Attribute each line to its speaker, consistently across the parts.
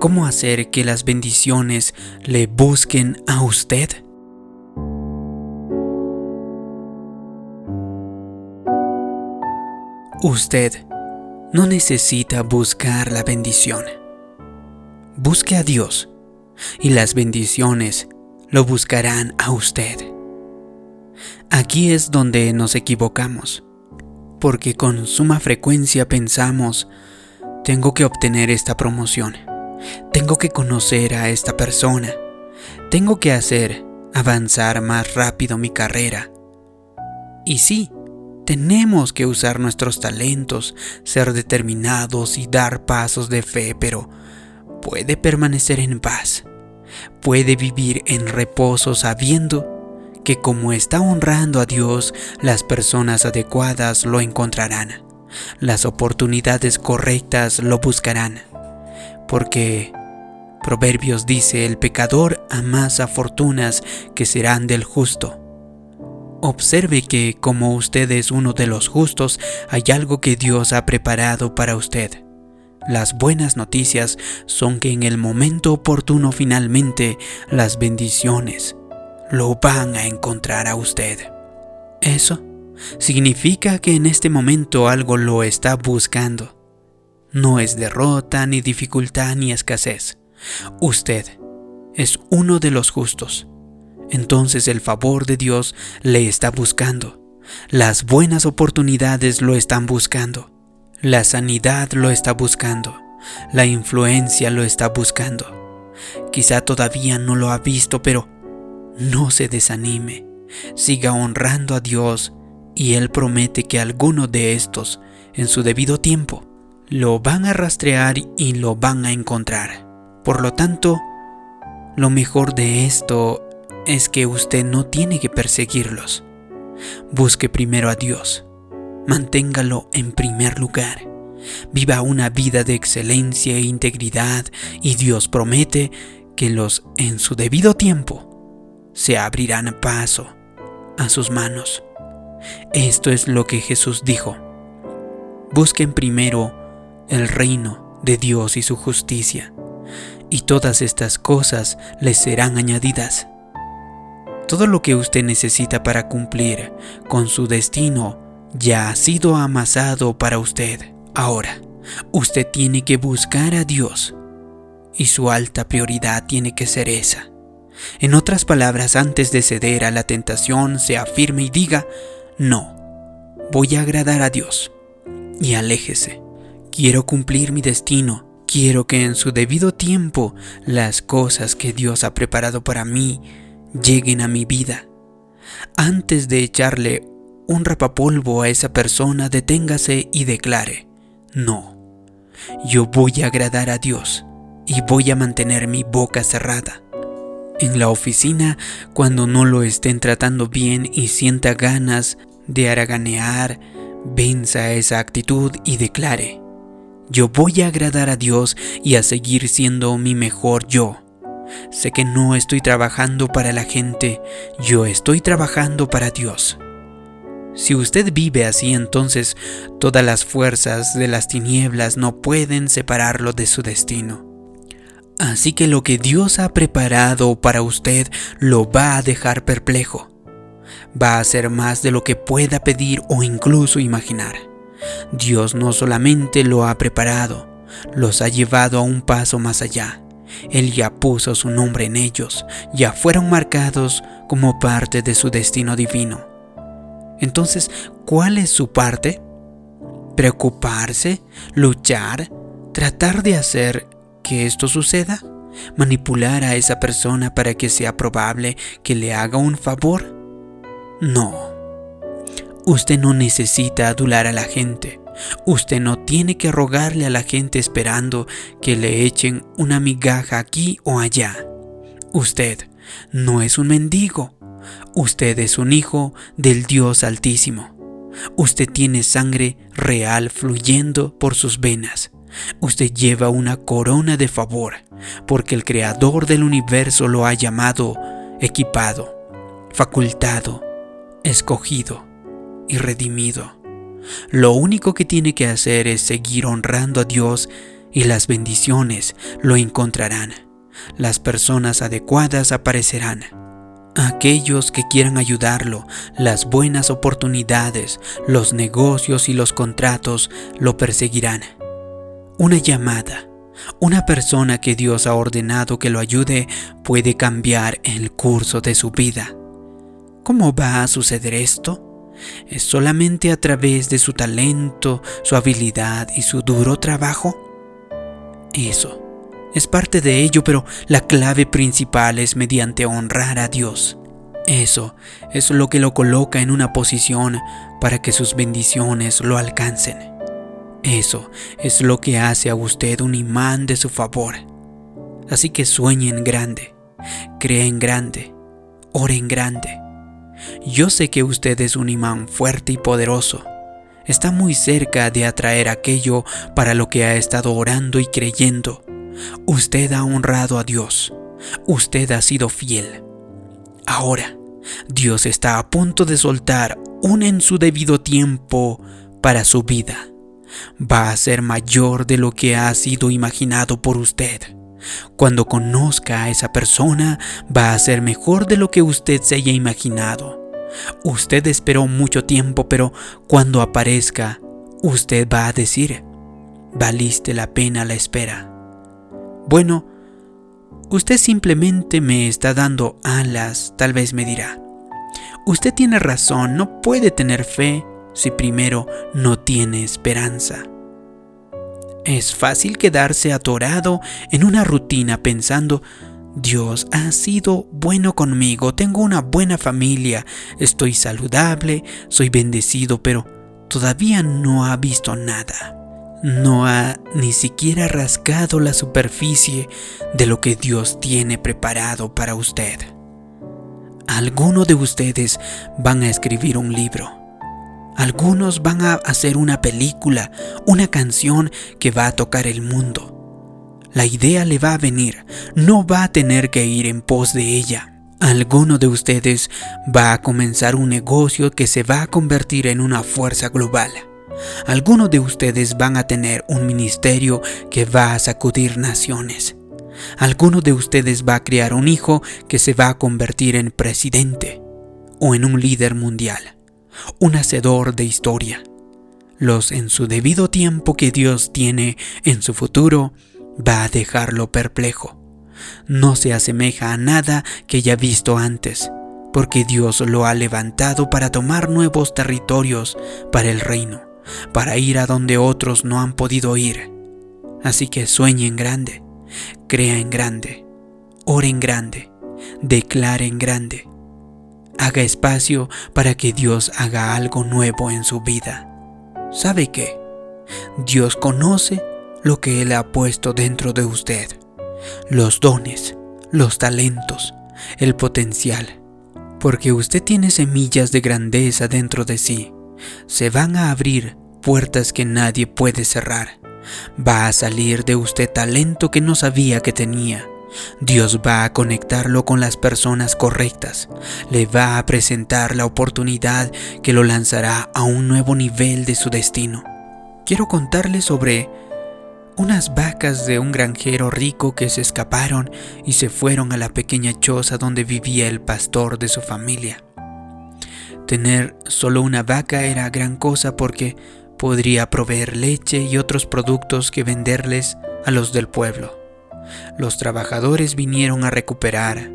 Speaker 1: ¿Cómo hacer que las bendiciones le busquen a usted? Usted no necesita buscar la bendición. Busque a Dios y las bendiciones lo buscarán a usted. Aquí es donde nos equivocamos, porque con suma frecuencia pensamos, tengo que obtener esta promoción, tengo que conocer a esta persona, tengo que hacer avanzar más rápido mi carrera. Y sí, tenemos que usar nuestros talentos, ser determinados y dar pasos de fe, pero puede permanecer en paz, puede vivir en reposo sabiendo que como está honrando a Dios, las personas adecuadas lo encontrarán, las oportunidades correctas lo buscarán, porque Proverbios dice, el pecador amasa fortunas que serán del justo. Observe que como usted es uno de los justos, hay algo que Dios ha preparado para usted. Las buenas noticias son que en el momento oportuno finalmente las bendiciones lo van a encontrar a usted. Eso significa que en este momento algo lo está buscando. No es derrota, ni dificultad, ni escasez. Usted es uno de los justos. Entonces el favor de Dios le está buscando. Las buenas oportunidades lo están buscando. La sanidad lo está buscando. La influencia lo está buscando. Quizá todavía no lo ha visto, pero no se desanime. Siga honrando a Dios y Él promete que alguno de estos, en su debido tiempo, lo van a rastrear y lo van a encontrar. Por lo tanto, lo mejor de esto es que usted no tiene que perseguirlos. Busque primero a Dios manténgalo en primer lugar. Viva una vida de excelencia e integridad y Dios promete que los en su debido tiempo se abrirán paso a sus manos. Esto es lo que Jesús dijo. Busquen primero el reino de Dios y su justicia, y todas estas cosas les serán añadidas. Todo lo que usted necesita para cumplir con su destino ya ha sido amasado para usted. Ahora, usted tiene que buscar a Dios y su alta prioridad tiene que ser esa. En otras palabras, antes de ceder a la tentación, se afirme y diga, no, voy a agradar a Dios y aléjese. Quiero cumplir mi destino. Quiero que en su debido tiempo las cosas que Dios ha preparado para mí lleguen a mi vida. Antes de echarle un rapapolvo a esa persona, deténgase y declare, no, yo voy a agradar a Dios y voy a mantener mi boca cerrada. En la oficina, cuando no lo estén tratando bien y sienta ganas de haraganear, venza esa actitud y declare, yo voy a agradar a Dios y a seguir siendo mi mejor yo. Sé que no estoy trabajando para la gente, yo estoy trabajando para Dios. Si usted vive así, entonces todas las fuerzas de las tinieblas no pueden separarlo de su destino. Así que lo que Dios ha preparado para usted lo va a dejar perplejo. Va a ser más de lo que pueda pedir o incluso imaginar. Dios no solamente lo ha preparado, los ha llevado a un paso más allá. Él ya puso su nombre en ellos, ya fueron marcados como parte de su destino divino. Entonces, ¿cuál es su parte? ¿Preocuparse? ¿Luchar? ¿Tratar de hacer que esto suceda? ¿Manipular a esa persona para que sea probable que le haga un favor? No. Usted no necesita adular a la gente. Usted no tiene que rogarle a la gente esperando que le echen una migaja aquí o allá. Usted no es un mendigo. Usted es un hijo del Dios Altísimo. Usted tiene sangre real fluyendo por sus venas. Usted lleva una corona de favor, porque el Creador del universo lo ha llamado equipado, facultado, escogido y redimido. Lo único que tiene que hacer es seguir honrando a Dios y las bendiciones lo encontrarán. Las personas adecuadas aparecerán. Aquellos que quieran ayudarlo, las buenas oportunidades, los negocios y los contratos lo perseguirán. Una llamada, una persona que Dios ha ordenado que lo ayude puede cambiar el curso de su vida. ¿Cómo va a suceder esto? ¿Es solamente a través de su talento, su habilidad y su duro trabajo? Eso es parte de ello, pero la clave principal es mediante honrar a Dios. Eso es lo que lo coloca en una posición para que sus bendiciones lo alcancen. Eso es lo que hace a usted un imán de su favor. Así que sueñen grande, creen grande, oren grande. Yo sé que usted es un imán fuerte y poderoso. Está muy cerca de atraer aquello para lo que ha estado orando y creyendo. Usted ha honrado a Dios. Usted ha sido fiel. Ahora, Dios está a punto de soltar un en su debido tiempo para su vida. Va a ser mayor de lo que ha sido imaginado por usted. Cuando conozca a esa persona, va a ser mejor de lo que usted se haya imaginado. Usted esperó mucho tiempo, pero cuando aparezca, usted va a decir, valiste la pena la espera. Bueno, usted simplemente me está dando alas, tal vez me dirá. Usted tiene razón, no puede tener fe si primero no tiene esperanza. Es fácil quedarse atorado en una rutina pensando, Dios ha sido bueno conmigo, tengo una buena familia, estoy saludable, soy bendecido, pero todavía no ha visto nada. No ha ni siquiera rascado la superficie de lo que Dios tiene preparado para usted. Algunos de ustedes van a escribir un libro. Algunos van a hacer una película, una canción que va a tocar el mundo. La idea le va a venir, no va a tener que ir en pos de ella. Alguno de ustedes va a comenzar un negocio que se va a convertir en una fuerza global. Algunos de ustedes van a tener un ministerio que va a sacudir naciones. Alguno de ustedes va a criar un hijo que se va a convertir en presidente o en un líder mundial, un hacedor de historia. Los en su debido tiempo que Dios tiene en su futuro va a dejarlo perplejo. No se asemeja a nada que haya visto antes, porque Dios lo ha levantado para tomar nuevos territorios para el reino, para ir a donde otros no han podido ir. Así que sueñe en grande, crea en grande, ore en grande, declare en grande. Haga espacio para que Dios haga algo nuevo en su vida. ¿Sabe qué? Dios conoce lo que Él ha puesto dentro de usted, los dones, los talentos, el potencial, porque usted tiene semillas de grandeza dentro de sí. Se van a abrir puertas que nadie puede cerrar. Va a salir de usted talento que no sabía que tenía. Dios va a conectarlo con las personas correctas. Le va a presentar la oportunidad que lo lanzará a un nuevo nivel de su destino. Quiero contarle sobre unas vacas de un granjero rico que se escaparon y se fueron a la pequeña choza donde vivía el pastor de su familia. Tener solo una vaca era gran cosa porque podría proveer leche y otros productos que venderles a los del pueblo. Los trabajadores vinieron a recuperar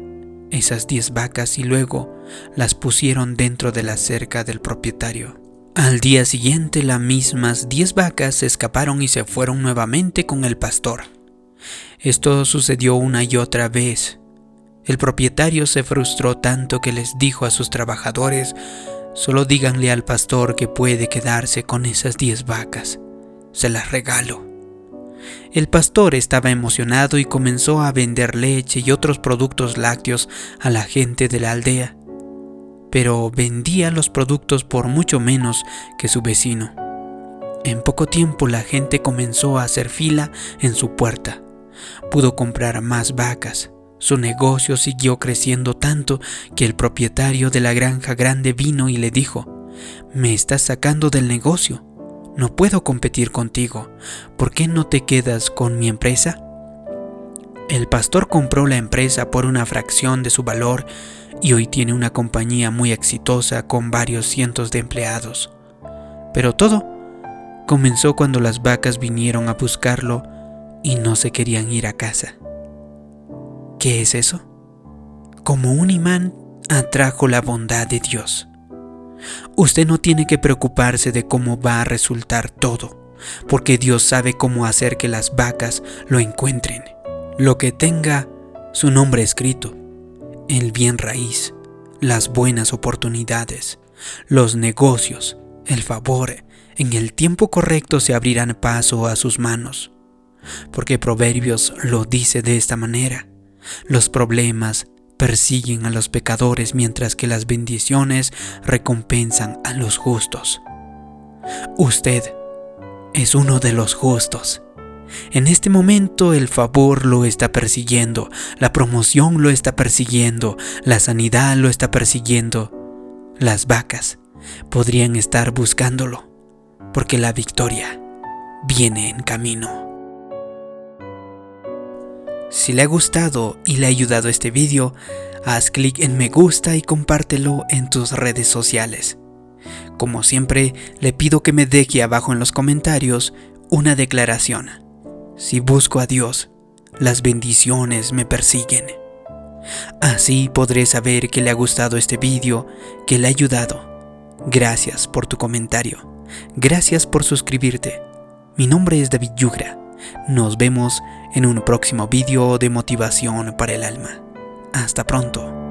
Speaker 1: esas diez vacas y luego las pusieron dentro de la cerca del propietario. Al día siguiente las mismas diez vacas se escaparon y se fueron nuevamente con el pastor. Esto sucedió una y otra vez. El propietario se frustró tanto que les dijo a sus trabajadores, solo díganle al pastor que puede quedarse con esas diez vacas. Se las regalo. El pastor estaba emocionado y comenzó a vender leche y otros productos lácteos a la gente de la aldea pero vendía los productos por mucho menos que su vecino. En poco tiempo la gente comenzó a hacer fila en su puerta. Pudo comprar más vacas. Su negocio siguió creciendo tanto que el propietario de la granja grande vino y le dijo, me estás sacando del negocio. No puedo competir contigo. ¿Por qué no te quedas con mi empresa? El pastor compró la empresa por una fracción de su valor y hoy tiene una compañía muy exitosa con varios cientos de empleados. Pero todo comenzó cuando las vacas vinieron a buscarlo y no se querían ir a casa. ¿Qué es eso? Como un imán atrajo la bondad de Dios. Usted no tiene que preocuparse de cómo va a resultar todo, porque Dios sabe cómo hacer que las vacas lo encuentren. Lo que tenga su nombre escrito, el bien raíz, las buenas oportunidades, los negocios, el favor, en el tiempo correcto se abrirán paso a sus manos. Porque Proverbios lo dice de esta manera. Los problemas persiguen a los pecadores mientras que las bendiciones recompensan a los justos. Usted es uno de los justos. En este momento el favor lo está persiguiendo, la promoción lo está persiguiendo, la sanidad lo está persiguiendo. Las vacas podrían estar buscándolo, porque la victoria viene en camino. Si le ha gustado y le ha ayudado este vídeo, haz clic en me gusta y compártelo en tus redes sociales. Como siempre, le pido que me deje abajo en los comentarios una declaración. Si busco a Dios, las bendiciones me persiguen. Así podré saber que le ha gustado este vídeo, que le ha ayudado. Gracias por tu comentario. Gracias por suscribirte. Mi nombre es David Yugra. Nos vemos en un próximo vídeo de motivación para el alma. Hasta pronto.